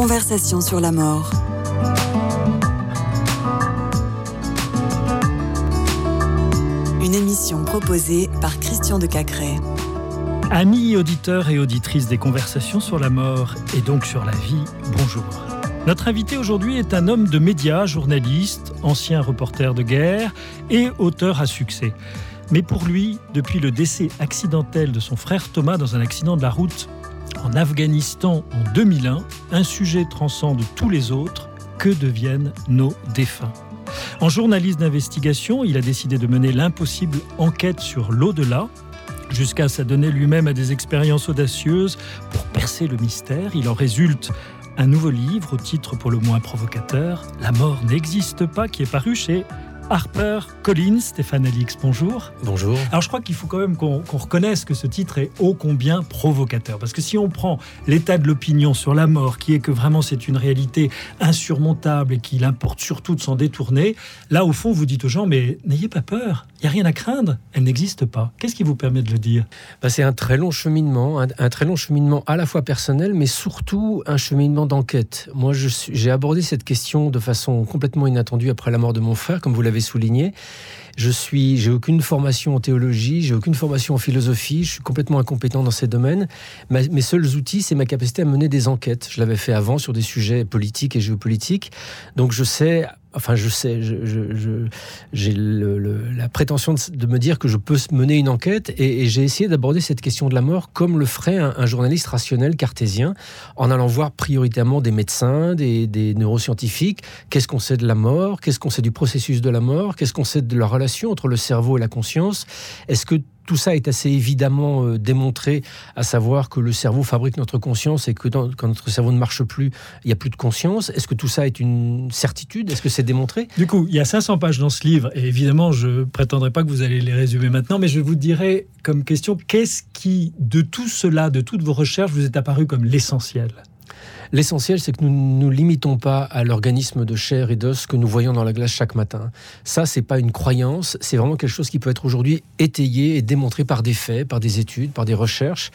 Conversation sur la mort. Une émission proposée par Christian de Cacré. Amis auditeurs et auditrices des conversations sur la mort et donc sur la vie, bonjour. Notre invité aujourd'hui est un homme de médias, journaliste, ancien reporter de guerre et auteur à succès. Mais pour lui, depuis le décès accidentel de son frère Thomas dans un accident de la route en Afghanistan en 2001, un sujet transcende tous les autres, que deviennent nos défunts? En journaliste d'investigation, il a décidé de mener l'impossible enquête sur l'au-delà, jusqu'à s'adonner lui-même à des expériences audacieuses pour percer le mystère. Il en résulte un nouveau livre au titre pour le moins provocateur, La mort n'existe pas, qui est paru chez Harper Collins, Stéphane Alix, bonjour. Bonjour. Alors je crois qu'il faut quand même qu'on reconnaisse que ce titre est ô combien provocateur. Parce que si on prend l'état de l'opinion sur la mort, qui est que vraiment c'est une réalité insurmontable et qu'il importe surtout de s'en détourner, là au fond vous dites aux gens, mais n'ayez pas peur, il n'y a rien à craindre, elle n'existe pas. Qu'est-ce qui vous permet de le dire? Bah, C'est un très long cheminement, un, très long cheminement à la fois personnel, mais surtout un cheminement d'enquête. Moi j'ai abordé cette question de façon complètement inattendue après la mort de mon frère, comme vous l'avez souligné. Je suis, j'ai aucune formation en théologie, j'ai aucune formation en philosophie, je suis complètement incompétent dans ces domaines. mes seuls outils, c'est ma capacité à mener des enquêtes. Je l'avais fait avant sur des sujets politiques et géopolitiques, donc je sais enfin je sais, j'ai la prétention de, me dire que je peux mener une enquête et, j'ai essayé d'aborder cette question de la mort comme le ferait un, journaliste rationnel cartésien, en allant voir prioritairement des médecins, des, des neuroscientifiques, qu'est-ce qu'on sait de la mort, qu'est-ce qu'on sait du processus de la mort, qu'est-ce qu'on sait de la relation entre le cerveau et la conscience, est-ce que tout ça est assez évidemment euh, démontré, à savoir que le cerveau fabrique notre conscience et que quand notre cerveau ne marche plus, il n'y a plus de conscience. Est-ce que tout ça est une certitude? Est-ce que c'est démontré? Du coup, il y a 500 pages dans ce livre, et évidemment, je ne prétendrai pas que vous allez les résumer maintenant, mais je vous dirai comme question, qu'est-ce qui, de tout cela, de toutes vos recherches, vous est apparu comme l'essentiel? L'essentiel, c'est que nous ne nous limitons pas à l'organisme de chair et d'os que nous voyons dans la glace chaque matin. Ça, c'est pas une croyance, c'est vraiment quelque chose qui peut être aujourd'hui étayé et démontré par des faits, par des études, par des recherches.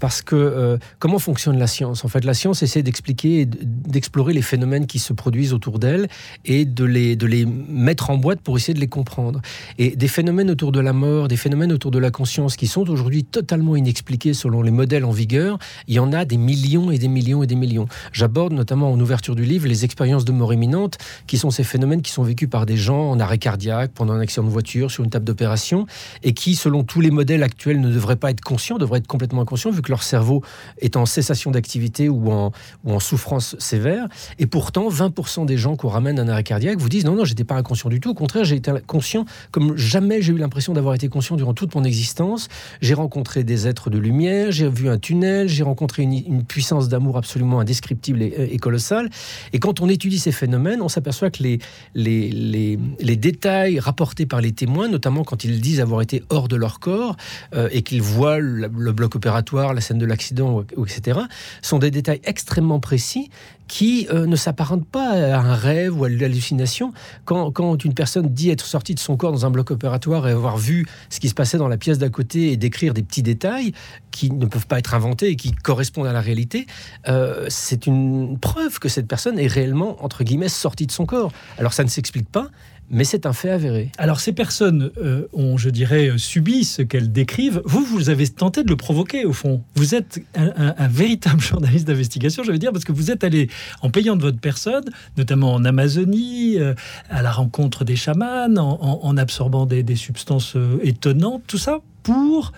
Parce que euh, comment fonctionne la science? En fait, la science essaie d'expliquer et d'explorer les phénomènes qui se produisent autour d'elle et de les, de les mettre en boîte pour essayer de les comprendre. Et des phénomènes autour de la mort, des phénomènes autour de la conscience qui sont aujourd'hui totalement inexpliqués selon les modèles en vigueur, il y en a des millions et des millions et des millions. J'aborde notamment en ouverture du livre les expériences de mort imminente, qui sont ces phénomènes qui sont vécus par des gens en arrêt cardiaque, pendant un accident de voiture, sur une table d'opération, et qui, selon tous les modèles actuels, ne devraient pas être conscients, devraient être complètement inconscients, vu que leur cerveau est en cessation d'activité ou en, ou en souffrance sévère. Et pourtant, 20% des gens qu'on ramène à un arrêt cardiaque vous disent non, non, j'étais pas inconscient du tout. Au contraire, j'ai été conscient comme jamais j'ai eu l'impression d'avoir été conscient durant toute mon existence. J'ai rencontré des êtres de lumière, j'ai vu un tunnel, j'ai rencontré une, une puissance d'amour absolument indescriptible et, colossal. Et quand on étudie ces phénomènes, on s'aperçoit que les, les, les, détails rapportés par les témoins, notamment quand ils disent avoir été hors de leur corps euh, et qu'ils voient le, bloc opératoire, la scène de l'accident, etc., sont des détails extrêmement précis qui euh, ne s'apparente pas à un rêve ou à l'hallucination. Quand, quand, une personne dit être sortie de son corps dans un bloc opératoire et avoir vu ce qui se passait dans la pièce d'à côté et décrire des petits détails qui ne peuvent pas être inventés et qui correspondent à la réalité, euh, c'est une preuve que cette personne est réellement, entre guillemets, sortie de son corps. Alors ça ne s'explique pas, mais c'est un fait avéré. Alors ces personnes euh, ont, je dirais, subi ce qu'elles décrivent. Vous, vous avez tenté de le provoquer, au fond. Vous êtes un, véritable journaliste d'investigation, je veux dire, parce que vous êtes allé, en payant de votre personne, notamment en Amazonie, euh, à la rencontre des chamans, en, absorbant des, substances euh, étonnantes, tout ça pour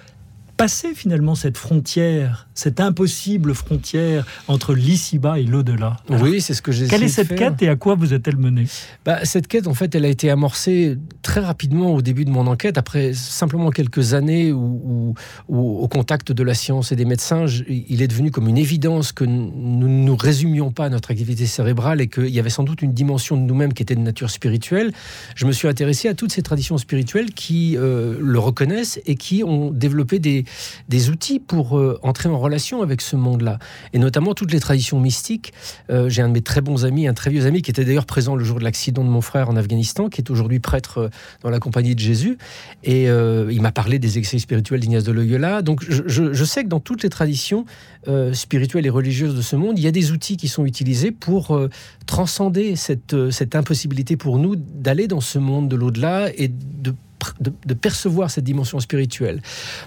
passer finalement cette frontière, cette impossible frontière entre l'ici-bas et l'au-delà? Oui, c'est ce que j'ai Quelle est cette quête et à quoi vous êtes-elle menée? Bah, Cette quête, en fait, elle a été amorcée très rapidement au début de mon enquête, après simplement quelques années où, au contact de la science et des médecins, il est devenu comme une évidence que nous ne nous résumions pas à notre activité cérébrale et qu'il y avait sans doute une dimension de nous-mêmes qui était de nature spirituelle. Je me suis intéressé à toutes ces traditions spirituelles qui euh, le reconnaissent et qui ont développé des, des outils pour euh, entrer en relation avec ce monde-là. Et notamment toutes les traditions mystiques. Euh, j'ai un de mes très bons amis, un très vieux ami, qui était d'ailleurs présent le jour de l'accident de mon frère en Afghanistan, qui est aujourd'hui prêtre dans la compagnie de Jésus. Et il m'a parlé des exercices spirituels d'Ignace de Loyola. Donc je, sais que dans toutes les traditions spirituelles et religieuses de ce monde, il y a des outils qui sont utilisés pour transcender cette, cette impossibilité pour nous d'aller dans ce monde de l'au-delà et de de, percevoir cette dimension spirituelle.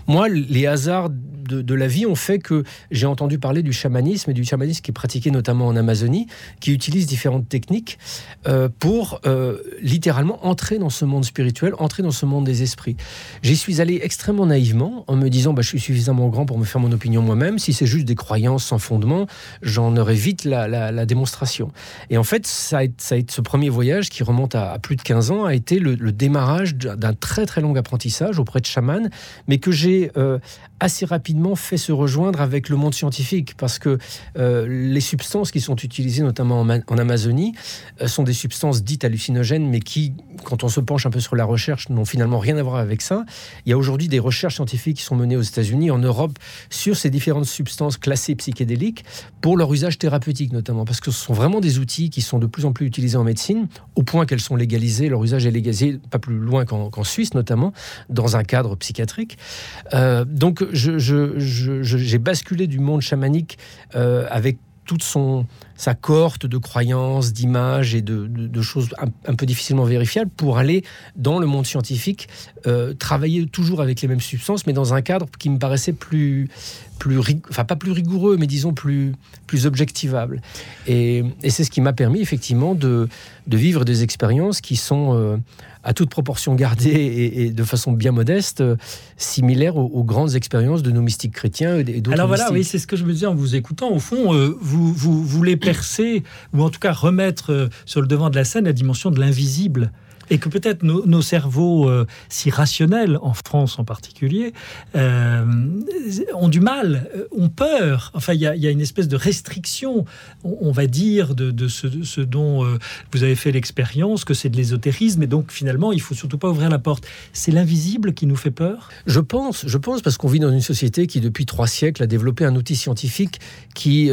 Moi, les hasards de, la vie ont fait que j'ai entendu parler du chamanisme et du chamanisme qui est pratiqué notamment en Amazonie, qui utilise différentes techniques euh, pour euh, littéralement entrer dans ce monde spirituel, entrer dans ce monde des esprits. J'y suis allé extrêmement naïvement en me disant bah, je suis suffisamment grand pour me faire mon opinion moi-même. Si c'est juste des croyances sans fondement, j'en aurais vite la, démonstration. Et en fait, ça a, ça a, été ce premier voyage qui remonte à, plus de 15 ans a été le, le démarrage d'un très très long apprentissage auprès de chamans, mais que j'ai euh, assez rapidement fait se rejoindre avec le monde scientifique, parce que euh, les substances qui sont utilisées notamment en, Amazonie euh, sont des substances dites hallucinogènes, mais qui, quand on se penche un peu sur la recherche, n'ont finalement rien à voir avec ça. Il y a aujourd'hui des recherches scientifiques qui sont menées aux États-Unis, en Europe, sur ces différentes substances classées psychédéliques pour leur usage thérapeutique notamment, parce que ce sont vraiment des outils qui sont de plus en plus utilisés en médecine, au point qu'elles sont légalisées, leur usage est légalisé pas plus loin qu'en Suisse notamment, dans un cadre psychiatrique. Euh, donc j'ai basculé du monde chamanique euh, avec toute son, sa cohorte de croyances, d'images et de, choses un, peu difficilement vérifiables pour aller dans le monde scientifique, euh, travailler toujours avec les mêmes substances, mais dans un cadre qui me paraissait plus, plus enfin pas plus rigoureux, mais disons plus, plus objectivable. Et, c'est ce qui m'a permis effectivement de, de, vivre des expériences qui sont à toute proportion gardée et, de façon bien modeste, euh, similaire aux, grandes expériences de nos mystiques chrétiens et d'autres Alors voilà, oui, c'est ce que je me disais en vous écoutant. Au fond, euh, vous, vous voulez ou en tout cas remettre euh, sur le devant de la scène la dimension de l'invisible et que peut-être nos, cerveaux euh, si rationnels, en France en particulier, euh, ont du mal, euh, ont peur. Enfin, il y, a une espèce de restriction, on, va dire, de, ce, dont vous avez fait l'expérience, que c'est de l'ésotérisme, et donc finalement, il faut surtout pas ouvrir la porte. C'est l'invisible qui nous fait peur? Je pense, je pense, parce qu'on vit dans une société qui, depuis trois siècles, a développé un outil scientifique qui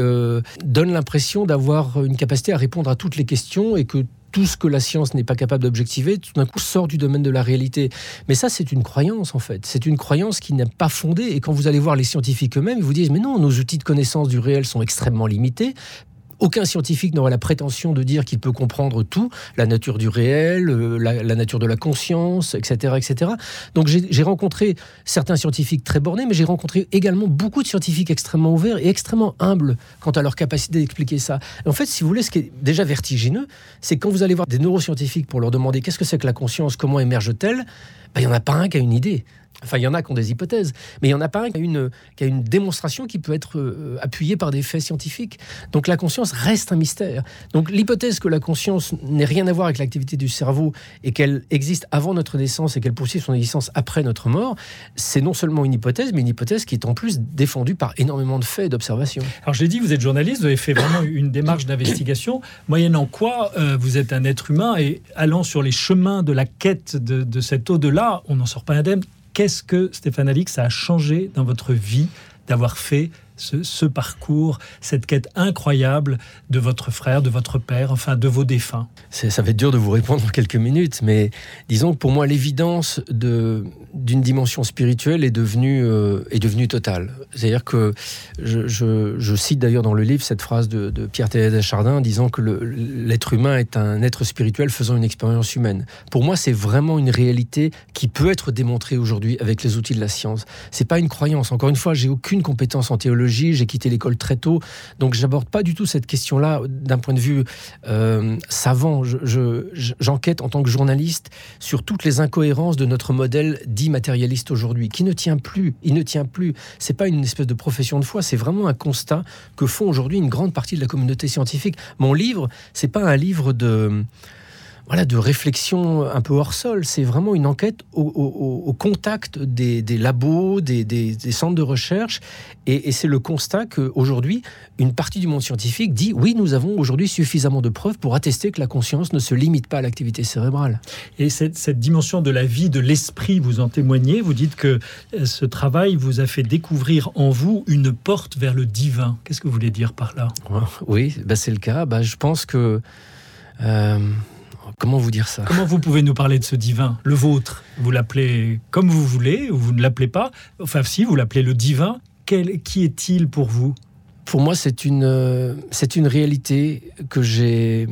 donne l'impression d'avoir une capacité à répondre à toutes les questions et que tout ce que la science n'est pas capable d'objectiver, tout d'un coup sort du domaine de la réalité. Mais ça, c'est une croyance, en fait. C'est une croyance qui n'est pas fondée. Et quand vous allez voir les scientifiques eux-mêmes, ils vous disent, mais non, nos outils de connaissance du réel sont extrêmement limités aucun scientifique n'aurait la prétention de dire qu'il peut comprendre tout, la nature du réel, euh, la, nature de la conscience, etc. etc. Donc j'ai rencontré certains scientifiques très bornés, mais j'ai rencontré également beaucoup de scientifiques extrêmement ouverts et extrêmement humbles quant à leur capacité d'expliquer ça. en fait, si vous voulez, ce qui est déjà vertigineux, c'est quand vous allez voir des neuroscientifiques pour leur demander qu'est-ce que c'est que la conscience, comment émerge-t-elle, ben, il n'y en a pas un qui a une idée. Enfin, il y en a qui ont des hypothèses, mais il n'y en a pas un qui a, une, qui a une démonstration qui peut être euh, appuyée par des faits scientifiques. Donc la conscience reste un mystère. Donc l'hypothèse que la conscience n'ait rien à voir avec l'activité du cerveau et qu'elle existe avant notre naissance et qu'elle poursuit son existence après notre mort, c'est non seulement une hypothèse, mais une hypothèse qui est en plus défendue par énormément de faits et d'observations. Alors j'ai dit, vous êtes journaliste, vous avez fait vraiment une démarche d'investigation, moyennant quoi euh, vous êtes un être humain et allant sur les chemins de la quête de, de cet au-delà, on n'en sort pas indemne Qu'est-ce que, Stéphane Alix, a changé dans votre vie d'avoir fait ce, parcours, cette quête incroyable de votre frère, de votre père, enfin de vos défunts Ça va être dur de vous répondre en quelques minutes, mais disons que pour moi, l'évidence d'une dimension spirituelle est devenue, euh, totale. C'est-à-dire que je, cite d'ailleurs dans le livre cette phrase de, Pierre Thérèse Chardin disant que l'être humain est un être spirituel faisant une expérience humaine. Pour moi, c'est vraiment une réalité qui peut être démontrée aujourd'hui avec les outils de la science. C'est pas une croyance. Encore une fois, j'ai aucune compétence en théologie j'ai quitté l'école très tôt, donc j'aborde pas du tout cette question-là d'un point de vue euh, savant. J'enquête en tant que journaliste sur toutes les incohérences de notre modèle dit matérialiste aujourd'hui, qui ne tient plus. Il ne tient plus. C'est pas une espèce de profession de foi, c'est vraiment un constat que font aujourd'hui une grande partie de la communauté scientifique. Mon livre, c'est pas un livre de voilà, de réflexion un peu hors sol. C'est vraiment une enquête au, contact des, labos, des, centres de recherche. Et, c'est le constat qu'aujourd'hui, une partie du monde scientifique dit oui, nous avons aujourd'hui suffisamment de preuves pour attester que la conscience ne se limite pas à l'activité cérébrale. Et cette, cette dimension de la vie, de l'esprit, vous en témoignez. Vous dites que euh, ce travail vous a fait découvrir en vous une porte vers le divin. Qu'est-ce que vous voulez dire par là? Oui, bah c'est le cas. Bah, je pense que... Euh, Comment vous dire ça? Comment vous pouvez nous parler de ce divin, le vôtre? Vous l'appelez comme vous voulez ou vous ne l'appelez pas? Enfin, si, vous l'appelez le divin. Quel, qui est-il pour vous? Pour moi, c'est une, c'est une réalité que j'ai,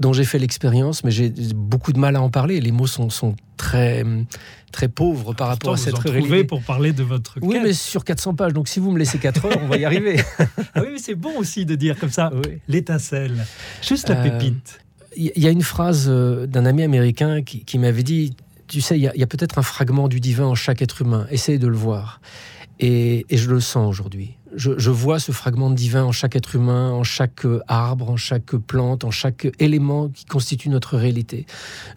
dont j'ai fait l'expérience, mais j'ai beaucoup de mal à en parler. Les mots sont, sont très, très pauvres par rapport à cette réalité. pour parler de votre Oui, mais sur 400 pages. Donc si vous me laissez 4 heures, on va y arriver. ah oui, mais c'est bon aussi de dire comme ça l'étincelle, juste la euh, pépite il y a une phrase euh, d'un ami américain qui, m'avait dit, tu sais, il y a, peut-être un fragment du divin en chaque être humain, essaye de le voir. Et, je le sens aujourd'hui. Je, vois ce fragment divin en chaque être humain, en chaque euh, arbre, en chaque plante, en chaque élément qui constitue notre réalité.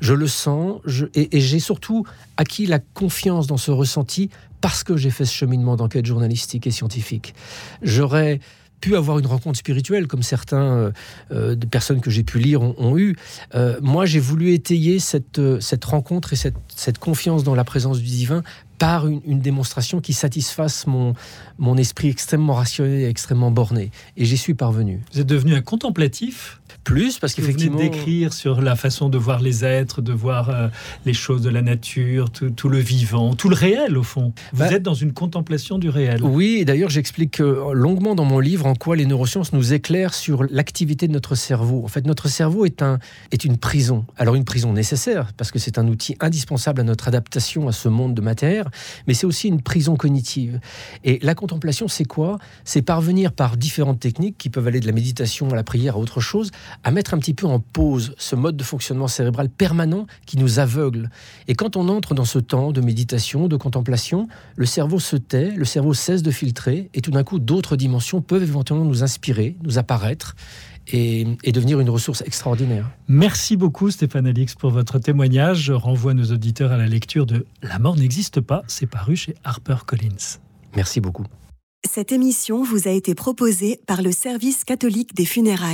Je le sens et, et j'ai surtout acquis la confiance dans ce ressenti parce que j'ai fait ce cheminement d'enquête journalistique et scientifique. J'aurais pu avoir une rencontre spirituelle, comme certains euh, euh, de personnes que j'ai pu lire ont, eu. Euh, moi, j'ai voulu étayer cette, cette rencontre et cette, cette, confiance dans la présence du divin par une, une, démonstration qui satisfasse mon, mon esprit extrêmement rationnel et extrêmement borné. Et j'y suis parvenu. Vous êtes devenu un contemplatif plus parce qu'effectivement d'écrire sur la façon de voir les êtres, de voir euh, les choses de la nature, tout, le vivant, tout le réel au fond. Vous bah êtes dans une contemplation du réel. Oui, d'ailleurs j'explique euh, longuement dans mon livre en quoi les neurosciences nous éclairent sur l'activité de notre cerveau. En fait, notre cerveau est un est une prison. Alors une prison nécessaire parce que c'est un outil indispensable à notre adaptation à ce monde de matière, mais c'est aussi une prison cognitive. Et la contemplation, c'est quoi? C'est parvenir par différentes techniques qui peuvent aller de la méditation à la prière à autre chose à mettre un petit peu en pause ce mode de fonctionnement cérébral permanent qui nous aveugle. Et quand on entre dans ce temps de méditation, de contemplation, le cerveau se tait, le cerveau cesse de filtrer, et tout d'un coup, d'autres dimensions peuvent éventuellement nous inspirer, nous apparaître. Et, devenir une ressource extraordinaire. Merci beaucoup Stéphane Alix pour votre témoignage. Je renvoie nos auditeurs à la lecture de La mort n'existe pas, c'est paru chez HarperCollins. Merci beaucoup. Cette émission vous a été proposée par le Service catholique des funérailles.